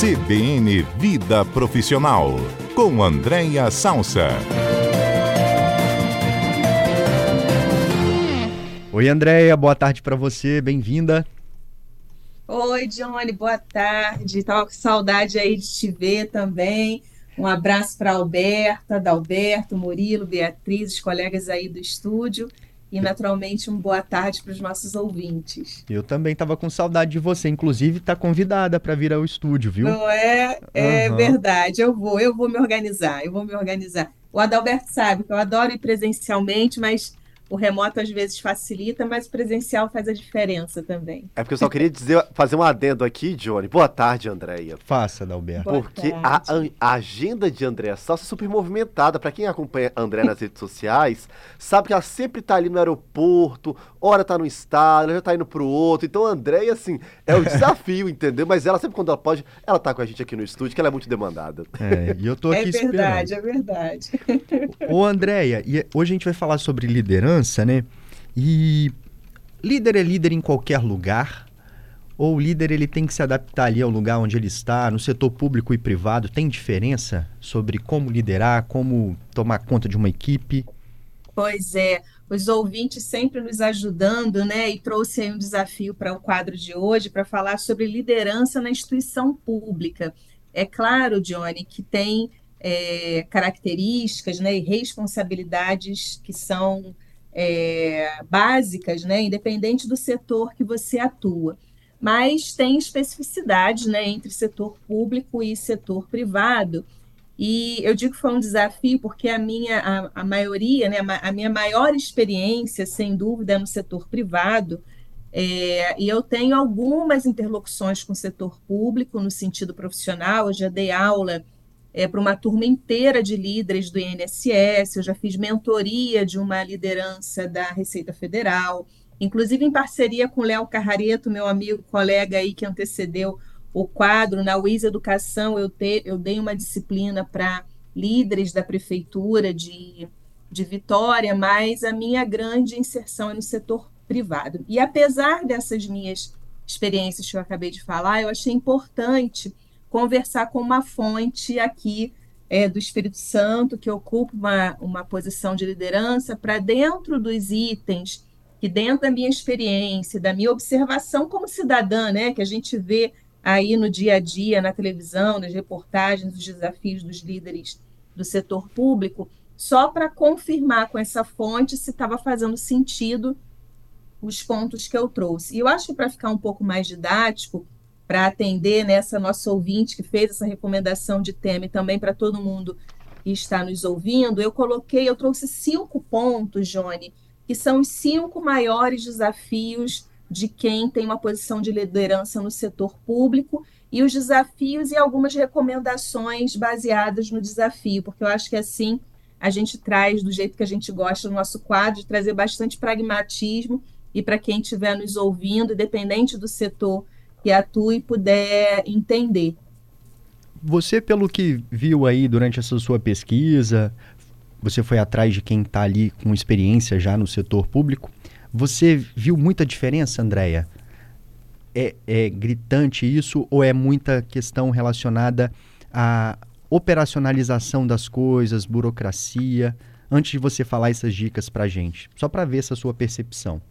CBN Vida Profissional, com Andréia Salsa. Oi, Andréia, boa tarde para você, bem-vinda. Oi, Johnny, boa tarde. Tava com saudade aí de te ver também. Um abraço para Alberta, Dalberto, Murilo, Beatriz, os colegas aí do estúdio. E, naturalmente, uma boa tarde para os nossos ouvintes. Eu também estava com saudade de você. Inclusive, está convidada para vir ao estúdio, viu? Não é? É uhum. verdade. Eu vou, eu vou me organizar. Eu vou me organizar. O Adalberto sabe que eu adoro ir presencialmente, mas o remoto às vezes facilita, mas o presencial faz a diferença também. É porque eu só queria dizer, fazer um adendo aqui, Johnny. Boa tarde, Andréia. Faça, Dalberto. Porque a, a, agenda de Andréia Salsa é super movimentada. Para quem acompanha a André nas redes sociais, sabe que ela sempre tá ali no aeroporto, hora tá no estado, ela já tá indo pro outro. Então, a Andréia, assim, é o desafio, entendeu? Mas ela sempre quando ela pode, ela tá com a gente aqui no estúdio, que ela é muito demandada. É, e eu tô é aqui É verdade, esperando. é verdade. Ô, Andréia, e hoje a gente vai falar sobre liderança liderança, né? E líder é líder em qualquer lugar? Ou o líder ele tem que se adaptar ali ao lugar onde ele está, no setor público e privado? Tem diferença sobre como liderar, como tomar conta de uma equipe? Pois é, os ouvintes sempre nos ajudando, né? E trouxe aí um desafio para o quadro de hoje para falar sobre liderança na instituição pública. É claro, Johnny, que tem é, características né, e responsabilidades que são é, básicas, né, independente do setor que você atua. Mas tem especificidades né, entre setor público e setor privado. E eu digo que foi um desafio porque a minha, a, a maioria, né, a minha maior experiência, sem dúvida, é no setor privado. É, e eu tenho algumas interlocuções com o setor público no sentido profissional. Eu já dei aula é, para uma turma inteira de líderes do INSS, eu já fiz mentoria de uma liderança da Receita Federal, inclusive em parceria com Léo Carrareto, meu amigo, colega aí que antecedeu o quadro, na UIS Educação, eu, te, eu dei uma disciplina para líderes da prefeitura de, de Vitória, mas a minha grande inserção é no setor privado. E apesar dessas minhas experiências que eu acabei de falar, eu achei importante conversar com uma fonte aqui é, do Espírito Santo, que ocupa uma, uma posição de liderança, para dentro dos itens, que dentro da minha experiência, da minha observação como cidadã, né, que a gente vê aí no dia a dia, na televisão, nas reportagens, os desafios dos líderes do setor público, só para confirmar com essa fonte se estava fazendo sentido os pontos que eu trouxe. E eu acho que para ficar um pouco mais didático, para atender nessa nossa ouvinte que fez essa recomendação de tema e também para todo mundo que está nos ouvindo, eu coloquei, eu trouxe cinco pontos, Johnny, que são os cinco maiores desafios de quem tem uma posição de liderança no setor público e os desafios e algumas recomendações baseadas no desafio, porque eu acho que assim a gente traz do jeito que a gente gosta no nosso quadro, de trazer bastante pragmatismo e para quem estiver nos ouvindo, independente do setor que atue e puder entender. Você, pelo que viu aí durante essa sua pesquisa, você foi atrás de quem está ali com experiência já no setor público. Você viu muita diferença, Andréia? É, é gritante isso ou é muita questão relacionada à operacionalização das coisas, burocracia? Antes de você falar essas dicas para gente, só para ver essa sua percepção.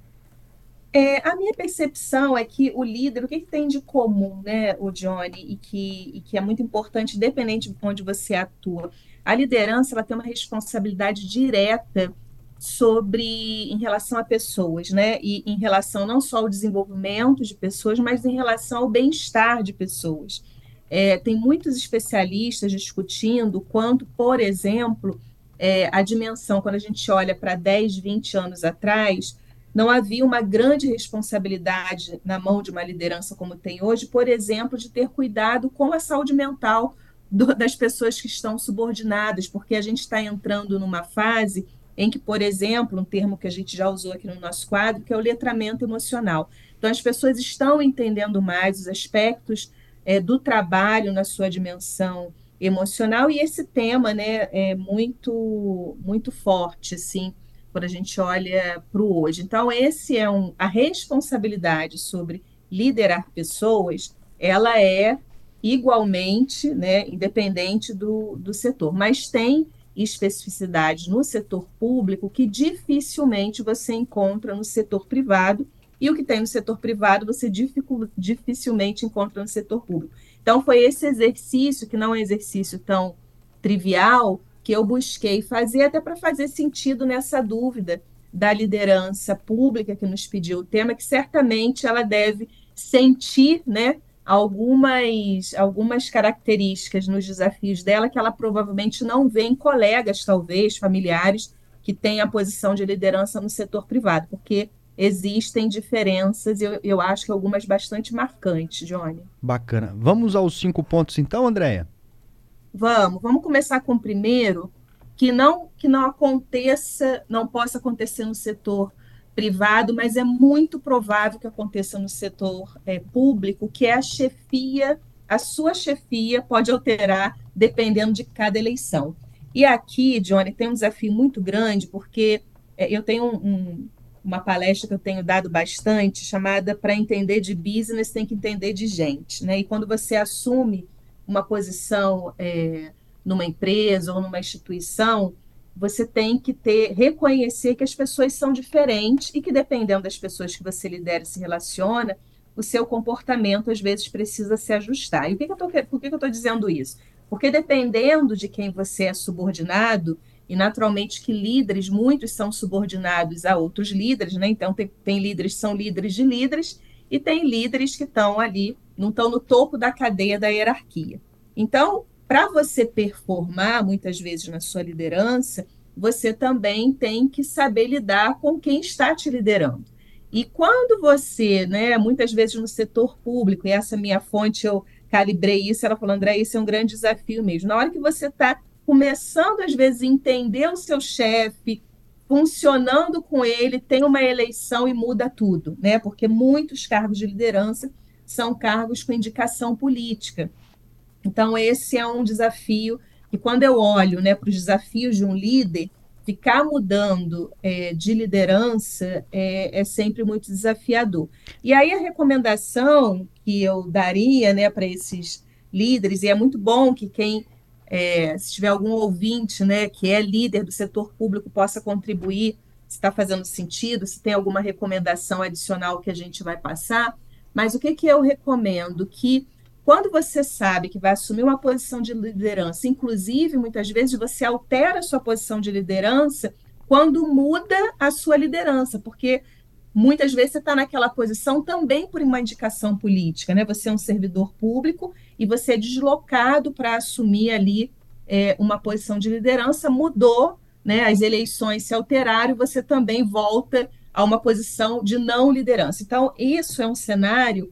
É, a minha percepção é que o líder, o que, que, tem de comum, né, o Johnny, e que, e que é muito importante, independente de onde você atua, a liderança ela tem uma responsabilidade direta sobre em relação a pessoas, né? E em relação não só ao desenvolvimento de pessoas, mas em relação ao bem-estar de pessoas. É, tem muitos especialistas discutindo quanto, por exemplo, é, a dimensão, quando a gente olha para 10, 20 anos atrás, não havia uma grande responsabilidade na mão de uma liderança como tem hoje, por exemplo, de ter cuidado com a saúde mental do, das pessoas que estão subordinadas, porque a gente está entrando numa fase em que, por exemplo, um termo que a gente já usou aqui no nosso quadro, que é o letramento emocional. Então, as pessoas estão entendendo mais os aspectos é, do trabalho na sua dimensão emocional, e esse tema né, é muito, muito forte, assim, quando a gente olha para o hoje. Então, esse é um, a responsabilidade sobre liderar pessoas, ela é igualmente, né, independente do, do setor. Mas tem especificidades no setor público que dificilmente você encontra no setor privado, e o que tem no setor privado você dificilmente encontra no setor público. Então, foi esse exercício, que não é um exercício tão trivial, que eu busquei fazer, até para fazer sentido nessa dúvida da liderança pública que nos pediu o tema, que certamente ela deve sentir né, algumas, algumas características nos desafios dela que ela provavelmente não vê em colegas, talvez, familiares, que têm a posição de liderança no setor privado, porque existem diferenças, eu, eu acho que algumas bastante marcantes, Johnny. Bacana. Vamos aos cinco pontos então, Andréia? Vamos, vamos começar com o primeiro, que não que não aconteça, não possa acontecer no setor privado, mas é muito provável que aconteça no setor é, público, que é a chefia, a sua chefia pode alterar dependendo de cada eleição. E aqui, Johnny, tem um desafio muito grande, porque é, eu tenho um, uma palestra que eu tenho dado bastante, chamada Para Entender de Business, tem que entender de gente. Né? E quando você assume uma posição é, numa empresa ou numa instituição, você tem que ter reconhecer que as pessoas são diferentes e que dependendo das pessoas que você lidera e se relaciona, o seu comportamento às vezes precisa se ajustar. E que, que tô, por que, que eu estou dizendo isso? Porque dependendo de quem você é subordinado, e naturalmente que líderes, muitos são subordinados a outros líderes, né? Então tem, tem líderes que são líderes de líderes e tem líderes que estão ali, não estão no topo da cadeia da hierarquia. Então, para você performar muitas vezes na sua liderança, você também tem que saber lidar com quem está te liderando. E quando você, né, muitas vezes no setor público, e essa minha fonte eu calibrei isso, ela falou, André, isso é um grande desafio mesmo. Na hora que você está começando, às vezes, a entender o seu chefe, funcionando com ele, tem uma eleição e muda tudo, né? Porque muitos cargos de liderança são cargos com indicação política. Então, esse é um desafio que, quando eu olho né, para os desafios de um líder, ficar mudando é, de liderança é, é, sempre muito desafiador. E aí, a recomendação que eu daria né, para esses líderes, e é muito bom que quem, é, se tiver algum ouvinte né, que é líder do setor público, possa contribuir, se está fazendo sentido, se tem alguma recomendação adicional que a gente vai passar. Mas o que, que eu recomendo? Que quando você sabe que vai assumir uma posição de liderança, inclusive muitas vezes você altera a sua posição de liderança quando muda a sua liderança, porque muitas vezes você está naquela posição também por uma indicação política, né? Você é um servidor público e você é deslocado para assumir ali é, uma posição de liderança, mudou, né? As eleições se alteraram, você também volta a uma posição de não liderança. Então, isso é um cenário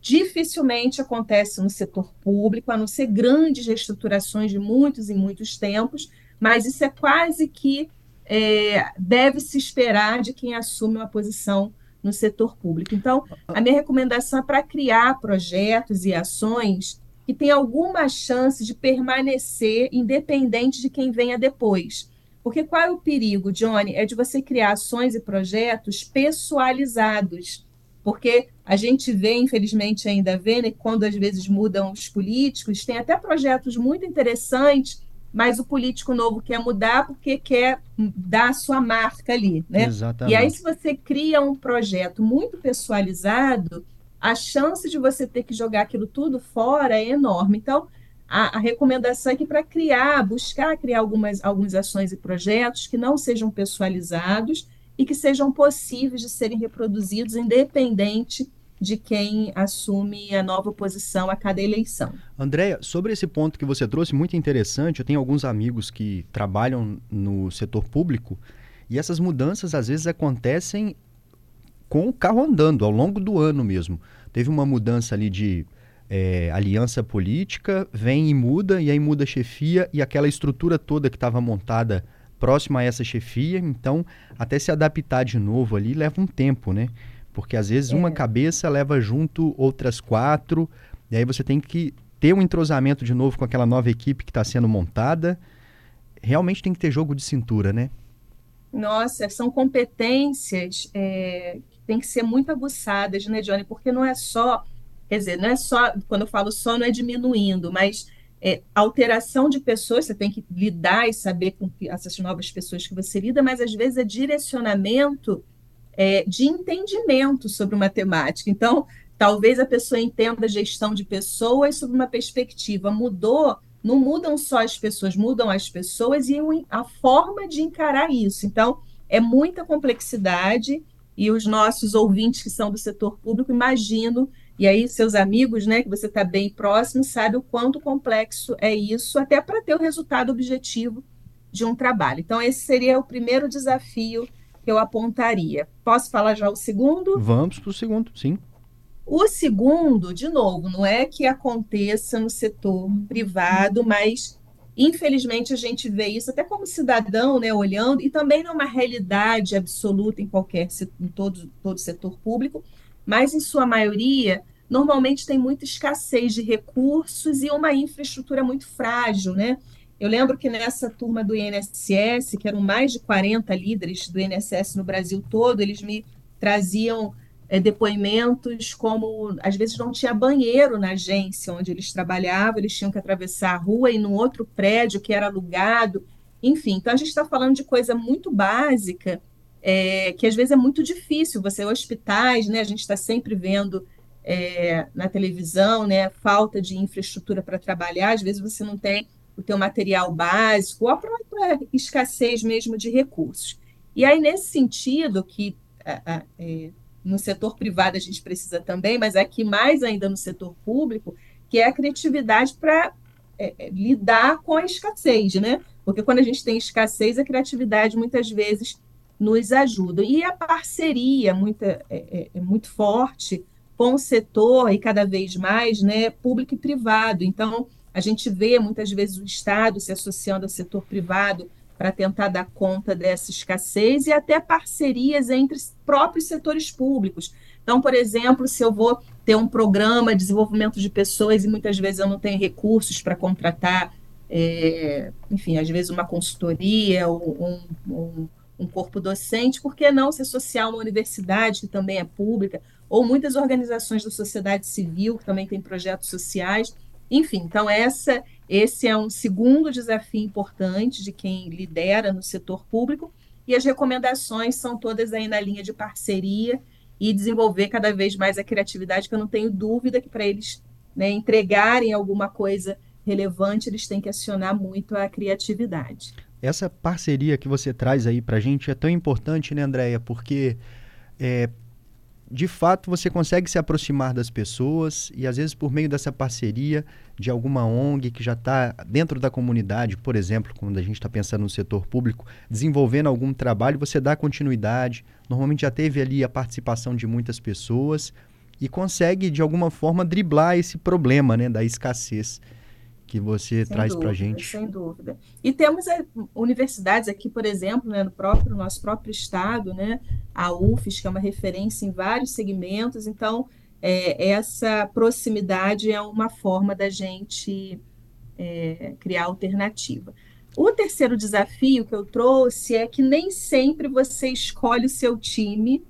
dificilmente acontece no setor público, a não ser grandes reestruturações de muitos e muitos tempos, mas isso é quase que é, deve se esperar de quem assume uma posição no setor público. Então, a minha recomendação é para criar projetos e ações que tenham alguma chance de permanecer independente de quem venha depois. Porque qual é o perigo, Johnny? É de você criar ações e projetos pessoalizados porque a gente vê, infelizmente ainda vê, né, quando às vezes mudam os políticos, tem até projetos muito interessantes, mas o político novo quer mudar porque quer dar a sua marca ali, né? Exatamente. E aí, se você cria um projeto muito pessoalizado, a chance de você ter que jogar aquilo tudo fora é enorme. Então, a, a recomendação é que para criar, buscar criar algumas, algumas ações e projetos que não sejam pessoalizados, e que sejam possíveis de serem reproduzidos, independente de quem assume a nova posição a cada eleição. Andréia, sobre esse ponto que você trouxe, muito interessante, eu tenho alguns amigos que trabalham no setor público e essas mudanças às vezes acontecem com o carro andando, ao longo do ano mesmo. Teve uma mudança ali de é, aliança política, vem e muda, e aí muda a chefia e aquela estrutura toda que estava montada próxima a essa chefia, então até se adaptar de novo ali leva um tempo, né? Porque às vezes é. uma cabeça leva junto outras quatro, e aí você tem que ter um entrosamento de novo com aquela nova equipe que está sendo montada. Realmente tem que ter jogo de cintura, né? Nossa, são competências é, que têm que ser muito aguçadas, né, Johnny? Porque não é só Quer dizer, não é só, quando eu falo só, não é diminuindo, mas é, alteração de pessoas, você tem que lidar e saber com essas novas pessoas que você lida, mas às vezes é direcionamento é, de entendimento sobre uma temática. Então, talvez a pessoa entenda a gestão de pessoas sob uma perspectiva. Mudou, não mudam só as pessoas, mudam as pessoas e a forma de encarar isso. Então, é muita complexidade e os nossos ouvintes que são do setor público, imagino e aí, seus amigos, né, que você está bem próximo, sabe o quanto complexo é isso, até para ter o resultado objetivo de um trabalho. Então, esse seria o primeiro desafio que eu apontaria. Posso falar já o segundo? Vamos para o segundo, sim. O segundo, de novo, não é que aconteça no setor privado, mas infelizmente a gente vê isso até como cidadão, né, olhando, e também não é uma realidade absoluta em qualquer em todo, todo setor público, mas em sua maioria normalmente tem muita escassez de recursos e uma infraestrutura muito frágil, né? Eu lembro que nessa turma do INSS, que eram mais de 40 líderes do INSS no Brasil todo, eles me traziam é, depoimentos como às vezes não tinha banheiro na agência onde eles trabalhavam, eles tinham que atravessar a rua e no outro prédio que era alugado, enfim. Então a gente está falando de coisa muito básica é, que às vezes é muito difícil. Você hospitais, né? A gente está sempre vendo é, na televisão, né, falta de infraestrutura para trabalhar, às vezes você não tem o teu material básico, ou a própria escassez mesmo de recursos. E aí, nesse sentido, que é, no setor privado a gente precisa também, mas aqui mais ainda no setor público, que é a criatividade para é, é, lidar com a escassez, né? Porque quando a gente tem escassez, a criatividade muitas vezes nos ajuda. E a parceria muita, é, é, é muito forte com o setor e cada vez mais, né, público e privado. Então, a gente vê muitas vezes o Estado se associando ao setor privado para tentar dar conta dessa escassez e até parcerias entre próprios setores públicos. Então, por exemplo, se eu vou ter um programa de desenvolvimento de pessoas e muitas vezes eu não tenho recursos para contratar, é, enfim, às vezes uma consultoria ou um, um, um corpo docente, por que não se associar a uma universidade que também é pública, ou muitas organizações da sociedade civil que também têm projetos sociais. Enfim, então essa, esse é um segundo desafio importante de quem lidera no setor público, e as recomendações são todas aí na linha de parceria e desenvolver cada vez mais a criatividade, que eu não tenho dúvida que para eles né, entregarem alguma coisa relevante, eles têm que acionar muito a criatividade. Essa parceria que você traz aí para a gente é tão importante, né, Andréia? Porque é, de fato você consegue se aproximar das pessoas e às vezes por meio dessa parceria de alguma ONG que já está dentro da comunidade, por exemplo, quando a gente está pensando no setor público, desenvolvendo algum trabalho, você dá continuidade. Normalmente já teve ali a participação de muitas pessoas e consegue de alguma forma driblar esse problema, né, da escassez que você sem traz para a gente. Sem dúvida. E temos é, universidades aqui, por exemplo, né, no próprio no nosso próprio estado, né, a UFES, que é uma referência em vários segmentos. Então, é, essa proximidade é uma forma da gente é, criar alternativa. O terceiro desafio que eu trouxe é que nem sempre você escolhe o seu time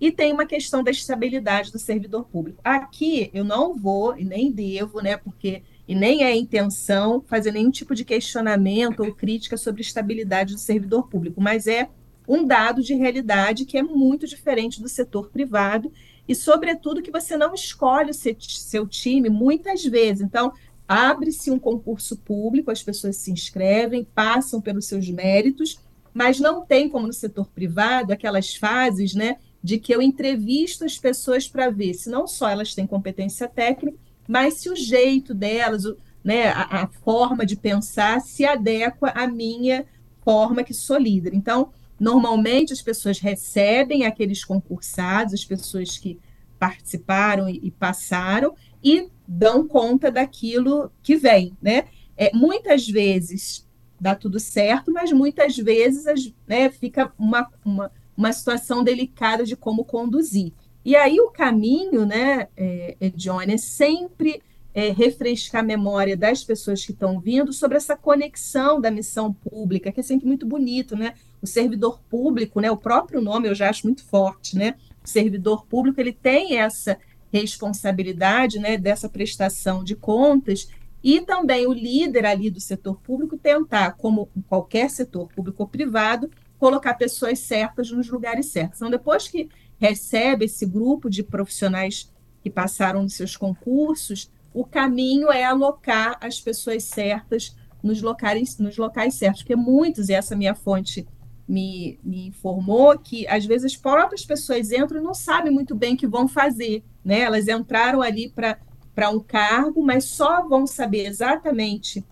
e tem uma questão da estabilidade do servidor público. Aqui eu não vou e nem devo, né, porque e nem é intenção fazer nenhum tipo de questionamento ou crítica sobre a estabilidade do servidor público, mas é um dado de realidade que é muito diferente do setor privado e, sobretudo, que você não escolhe o seu time muitas vezes. Então, abre-se um concurso público, as pessoas se inscrevem, passam pelos seus méritos, mas não tem, como no setor privado, aquelas fases né, de que eu entrevisto as pessoas para ver se não só elas têm competência técnica, mas se o jeito delas, o, né, a, a, forma de pensar se adequa à minha forma que sou líder. Então, normalmente as pessoas recebem aqueles concursados, as pessoas que participaram e, e passaram, e dão conta daquilo que vem, né? É, muitas vezes dá tudo certo, mas muitas vezes né, fica uma, uma, uma situação delicada de como conduzir. E aí o caminho, né, é, é, Johnny, é sempre é, refrescar a memória das pessoas que estão vindo sobre essa conexão da missão pública, que é sempre muito bonito, né? O servidor público, né? O próprio nome eu já acho muito forte, né? O servidor público ele tem essa responsabilidade né, dessa prestação de contas e também o líder ali do setor público tentar, como qualquer setor público ou privado, colocar pessoas certas nos lugares certos. Então, depois que recebe esse grupo de profissionais que passaram nos seus concursos, o caminho é alocar as pessoas certas nos locais, nos locais certos, porque muitos, e essa minha fonte me, me informou, que às vezes as próprias pessoas entram e não sabem muito bem o que vão fazer, né? Elas entraram ali para um cargo, mas só vão saber exatamente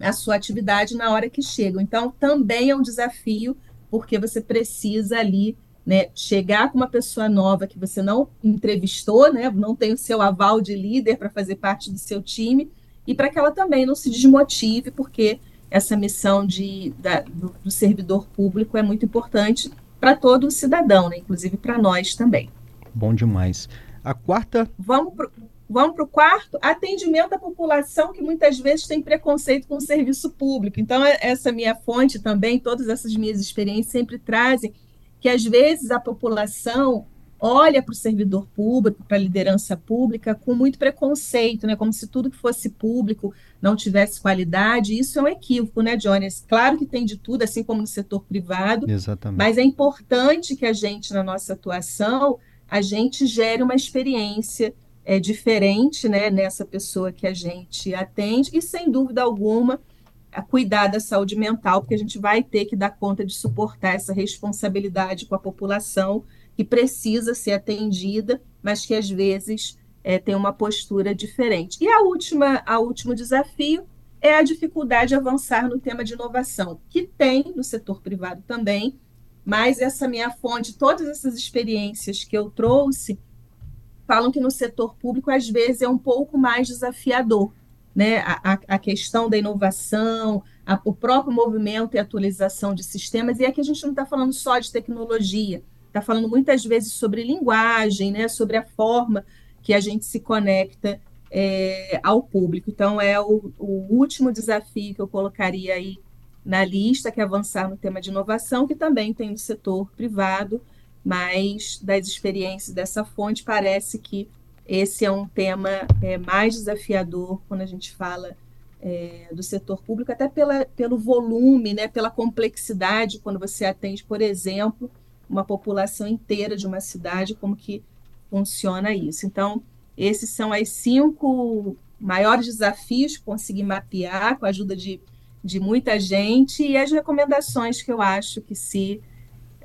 a sua atividade na hora que chegam. Então, também é um desafio, porque você precisa ali né, chegar com uma pessoa nova que você não entrevistou, né, não tem o seu aval de líder para fazer parte do seu time, e para que ela também não se desmotive, porque essa missão de, da, do, do, servidor público é muito importante para todo o cidadão, né, inclusive para nós também. Bom demais. A quarta. Vamos para Vamos o quarto, atendimento à população que muitas vezes tem preconceito com o serviço público. Então, é, essa minha fonte também, todas essas minhas experiências sempre trazem que às vezes a população olha para o servidor público, para a liderança pública, com muito preconceito, né? como se tudo que fosse público não tivesse qualidade. Isso é um equívoco, né, Jones? Claro que tem de tudo, assim como no setor privado, Exatamente. mas é importante que a gente, na nossa atuação, a gente gere uma experiência é, diferente né, nessa pessoa que a gente atende, e sem dúvida alguma a cuidar da saúde mental, porque a gente vai ter que dar conta de suportar essa responsabilidade com a população que precisa ser atendida, mas que às vezes é, tem uma postura diferente. E a última, a último desafio é a dificuldade de avançar no tema de inovação, que tem no setor privado também, mas essa minha fonte, todas essas experiências que eu trouxe, falam que no setor público às vezes é um pouco mais desafiador, né, a, a questão da inovação, a, o próprio movimento e atualização de sistemas, e aqui a gente não está falando só de tecnologia, está falando muitas vezes sobre linguagem, né, sobre a forma que a gente se conecta é, ao público. Então, é o, o, último desafio que eu colocaria aí na lista, que é avançar no tema de inovação, que também tem no setor privado, mas das experiências dessa fonte, parece que esse é um tema é, mais desafiador quando a gente fala é, do setor público, até pela, pelo volume, né, pela complexidade, quando você atende, por exemplo, uma população inteira de uma cidade, como que funciona isso. Então, esses são as cinco maiores desafios que consegui mapear com a ajuda de, de muita gente e as recomendações que eu acho que se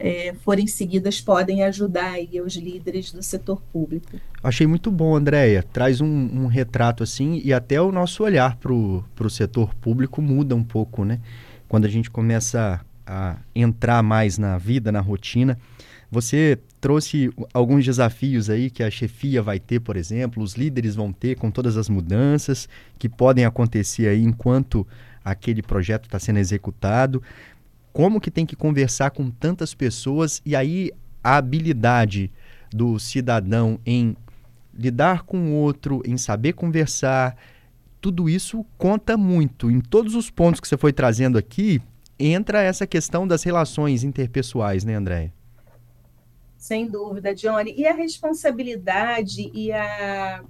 é, forem seguidas podem ajudar aí os líderes do setor público. Achei muito bom, Andréia. Traz um, um, retrato assim e até o nosso olhar para o setor público muda um pouco, né? Quando a gente começa a entrar mais na vida, na rotina. Você trouxe alguns desafios aí que a chefia vai ter, por exemplo, os líderes vão ter com todas as mudanças que podem acontecer aí enquanto aquele projeto está sendo executado como que tem que conversar com tantas pessoas e aí a habilidade do cidadão em lidar com o outro, em saber conversar, tudo isso conta muito. Em todos os pontos que você foi trazendo aqui, entra essa questão das relações interpessoais, né, Andréia? Sem dúvida, Johnny. E a responsabilidade e a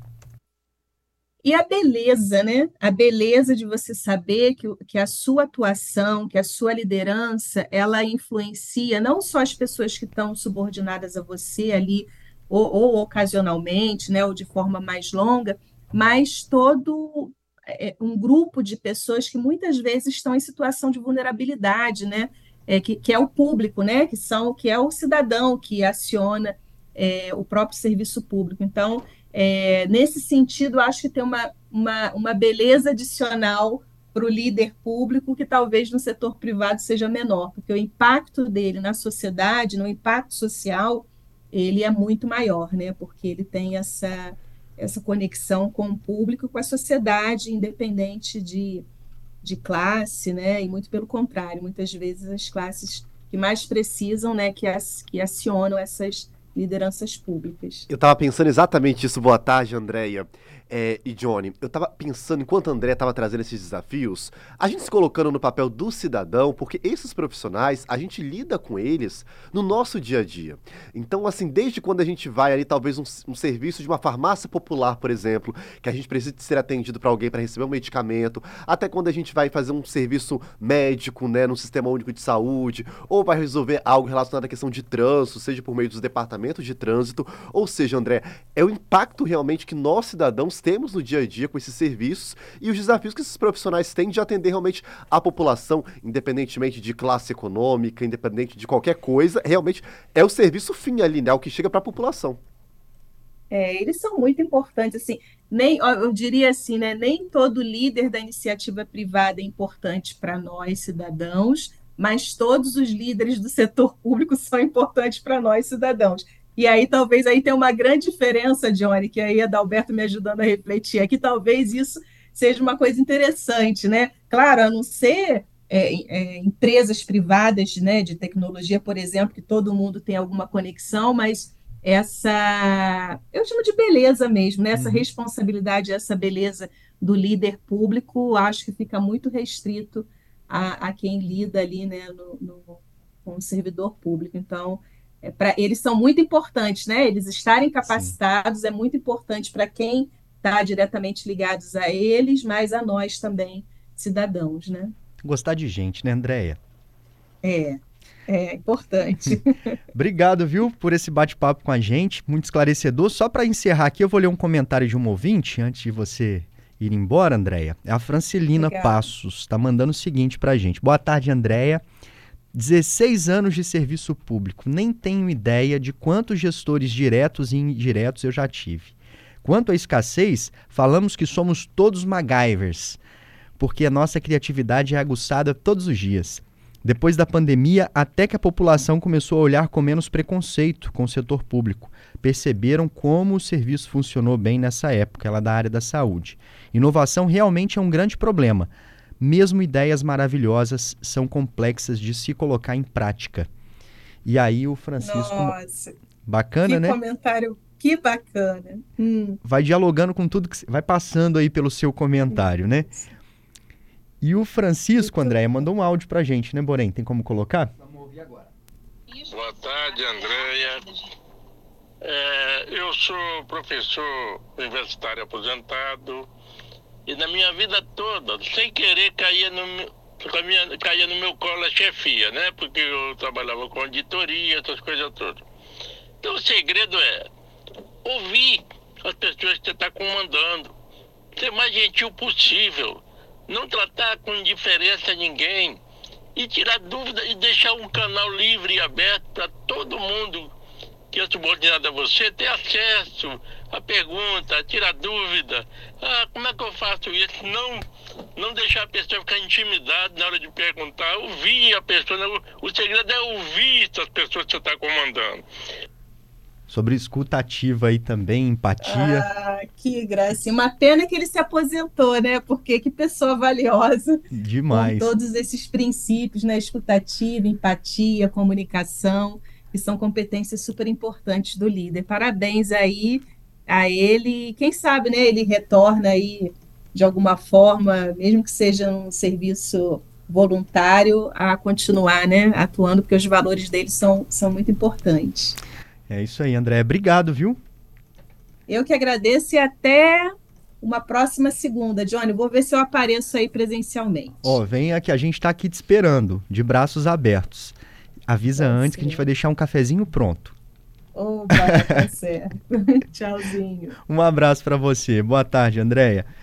e a beleza, né? A beleza de você saber que, que a sua atuação, que a sua liderança, ela influencia não só as pessoas que estão subordinadas a você ali, ou, ou ocasionalmente, né? Ou de forma mais longa, mas todo é, um grupo de pessoas que muitas vezes estão em situação de vulnerabilidade, né? É, que, que, é o público, né? Que são, que é o cidadão que aciona é, o próprio serviço público. Então, é, nesse sentido, acho que tem uma, uma, uma beleza adicional para o líder público que talvez no setor privado seja menor, porque o impacto dele na sociedade, no impacto social, ele é muito maior, né? Porque ele tem essa, essa conexão com o público, com a sociedade, independente de, de classe, né? E muito pelo contrário, muitas vezes as classes que mais precisam, né, que, as, que acionam essas lideranças públicas. Eu estava pensando exatamente isso. Boa tarde, Andréia. É, e Johnny, eu tava pensando, enquanto o André tava trazendo esses desafios, a gente se colocando no papel do cidadão, porque esses profissionais, a gente lida com eles no nosso dia a dia. Então, assim, desde quando a gente vai ali, talvez um, um serviço de uma farmácia popular, por exemplo, que a gente precisa ser atendido para alguém para receber um medicamento, até quando a gente vai fazer um serviço médico, né, no sistema único de saúde, ou vai resolver algo relacionado à questão de trânsito, seja por meio dos departamentos de trânsito, ou seja, André, é o impacto realmente que nós cidadãos temos no dia a dia com esses serviços e os desafios que esses profissionais têm de atender realmente a população, independentemente de classe econômica, independente de qualquer coisa, realmente é o serviço fim ali, né? É o que chega para a população. É, eles são muito importantes, assim, nem, eu diria assim, né, nem todo líder da iniciativa privada é importante para nós, cidadãos, mas todos os líderes do setor público são importantes para nós, cidadãos. E aí talvez aí tenha uma grande diferença, Johnny, que aí a Dalberto me ajudando a refletir, é que talvez isso seja uma coisa interessante, né? Claro, a não ser é, é, empresas privadas né, de tecnologia, por exemplo, que todo mundo tem alguma conexão, mas essa, eu chamo de beleza mesmo, né? essa uhum. responsabilidade, essa beleza do líder público, acho que fica muito restrito a, a quem lida ali né, no, no, com o servidor público. Então, é pra, eles são muito importantes, né? Eles estarem capacitados Sim. é muito importante para quem está diretamente ligados a eles, mas a nós também, cidadãos, né? Gostar de gente, né, Andréia? É, é importante. Obrigado, viu, por esse bate-papo com a gente, muito esclarecedor. Só para encerrar aqui, eu vou ler um comentário de um ouvinte, antes de você ir embora, Andréia. É a Francilina. Passos, está mandando o seguinte para a gente. Boa tarde, Andréia. 16 anos de serviço público, nem tenho ideia de quantos gestores diretos e indiretos eu já tive. Quanto à escassez, falamos que somos todos MacGyvers, porque a nossa criatividade é aguçada todos os dias. Depois da pandemia, até que a população começou a olhar com menos preconceito com o setor público. Perceberam como o serviço funcionou bem nessa época, ela da área da saúde. Inovação realmente é um grande problema mesmo ideias maravilhosas são complexas de se colocar em prática. E aí o Francisco. Nossa. Bacana, que né? comentário que bacana. Hum. Vai dialogando com tudo que vai passando aí pelo seu comentário, né? E o Francisco, André, mandou um áudio pra gente, né, Borém? Tem como colocar? Vamos ouvir agora. Boa tarde, Andréia. É, eu sou professor universitário aposentado e na minha vida toda, sem querer, caía no, minha, caía no meu colo a chefia, né? Porque eu trabalhava com auditoria, essas coisas todas. Então o segredo é ouvir as pessoas que você está comandando. Ser mais gentil possível. Não tratar com indiferença ninguém. E tirar dúvida e deixar um canal livre e aberto para todo mundo que é subordinado a você ter acesso à pergunta, tirar dúvida. Ah, como é que eu faço isso? Não, não deixar a pessoa ficar intimidada na hora de perguntar, ouvir a pessoa. O, o segredo é ouvir as pessoas que você está comandando. Sobre escuta ativa aí também, empatia. Ah, que graça. Uma pena que ele se aposentou, né? Porque que pessoa valiosa. Demais. Com todos esses princípios, né? Escutativa, empatia, comunicação que são competências super importantes do líder. Parabéns aí a ele. Quem sabe, né, ele retorna aí de alguma forma, mesmo que seja um serviço voluntário, a continuar, né, atuando, porque os valores dele são, são muito importantes. É isso aí, André. Obrigado, viu? Eu que agradeço e até uma próxima segunda. Johnny, vou ver se eu apareço aí presencialmente. Ó, oh, venha que a gente está aqui te esperando, de braços abertos. Avisa antes que a gente vai deixar um cafezinho pronto. Opa, tá certo. Tchauzinho. Um abraço para você. Boa tarde, Andréia.